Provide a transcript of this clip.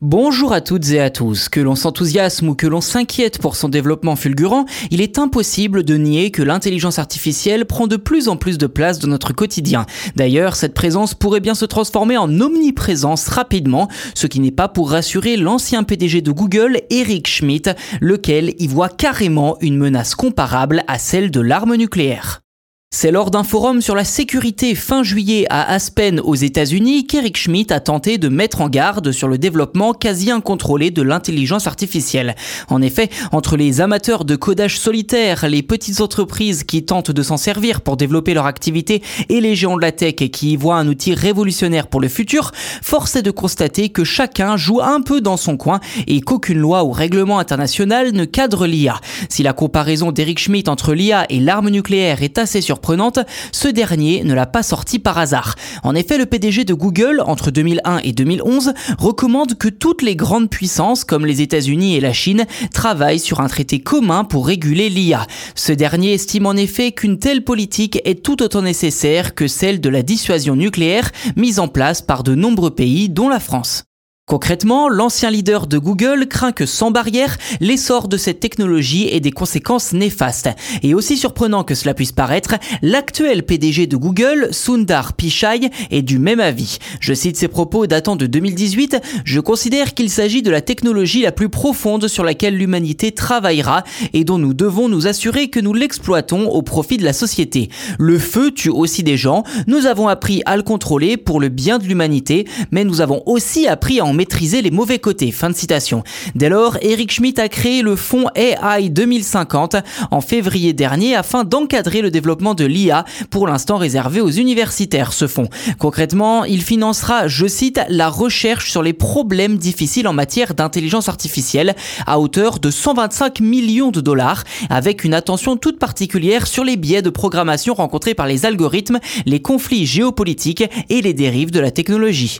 Bonjour à toutes et à tous. Que l'on s'enthousiasme ou que l'on s'inquiète pour son développement fulgurant, il est impossible de nier que l'intelligence artificielle prend de plus en plus de place dans notre quotidien. D'ailleurs, cette présence pourrait bien se transformer en omniprésence rapidement, ce qui n'est pas pour rassurer l'ancien PDG de Google, Eric Schmidt, lequel y voit carrément une menace comparable à celle de l'arme nucléaire. C'est lors d'un forum sur la sécurité fin juillet à Aspen aux États-Unis qu'Eric Schmidt a tenté de mettre en garde sur le développement quasi incontrôlé de l'intelligence artificielle. En effet, entre les amateurs de codage solitaire, les petites entreprises qui tentent de s'en servir pour développer leur activité et les géants de la tech qui y voient un outil révolutionnaire pour le futur, force est de constater que chacun joue un peu dans son coin et qu'aucune loi ou règlement international ne cadre l'IA. Si la comparaison d'Eric Schmidt entre l'IA et l'arme nucléaire est assez ce dernier ne l'a pas sorti par hasard. En effet, le PDG de Google, entre 2001 et 2011, recommande que toutes les grandes puissances, comme les États-Unis et la Chine, travaillent sur un traité commun pour réguler l'IA. Ce dernier estime en effet qu'une telle politique est tout autant nécessaire que celle de la dissuasion nucléaire mise en place par de nombreux pays, dont la France. Concrètement, l'ancien leader de Google craint que sans barrière, l'essor de cette technologie ait des conséquences néfastes. Et aussi surprenant que cela puisse paraître, l'actuel PDG de Google, Sundar Pichai, est du même avis. Je cite ses propos datant de 2018, je considère qu'il s'agit de la technologie la plus profonde sur laquelle l'humanité travaillera et dont nous devons nous assurer que nous l'exploitons au profit de la société. Le feu tue aussi des gens, nous avons appris à le contrôler pour le bien de l'humanité, mais nous avons aussi appris à en maîtriser les mauvais côtés. Fin de citation. Dès lors, Eric Schmidt a créé le fonds AI 2050 en février dernier afin d'encadrer le développement de l'IA, pour l'instant réservé aux universitaires. Ce fonds. Concrètement, il financera, je cite, la recherche sur les problèmes difficiles en matière d'intelligence artificielle à hauteur de 125 millions de dollars, avec une attention toute particulière sur les biais de programmation rencontrés par les algorithmes, les conflits géopolitiques et les dérives de la technologie.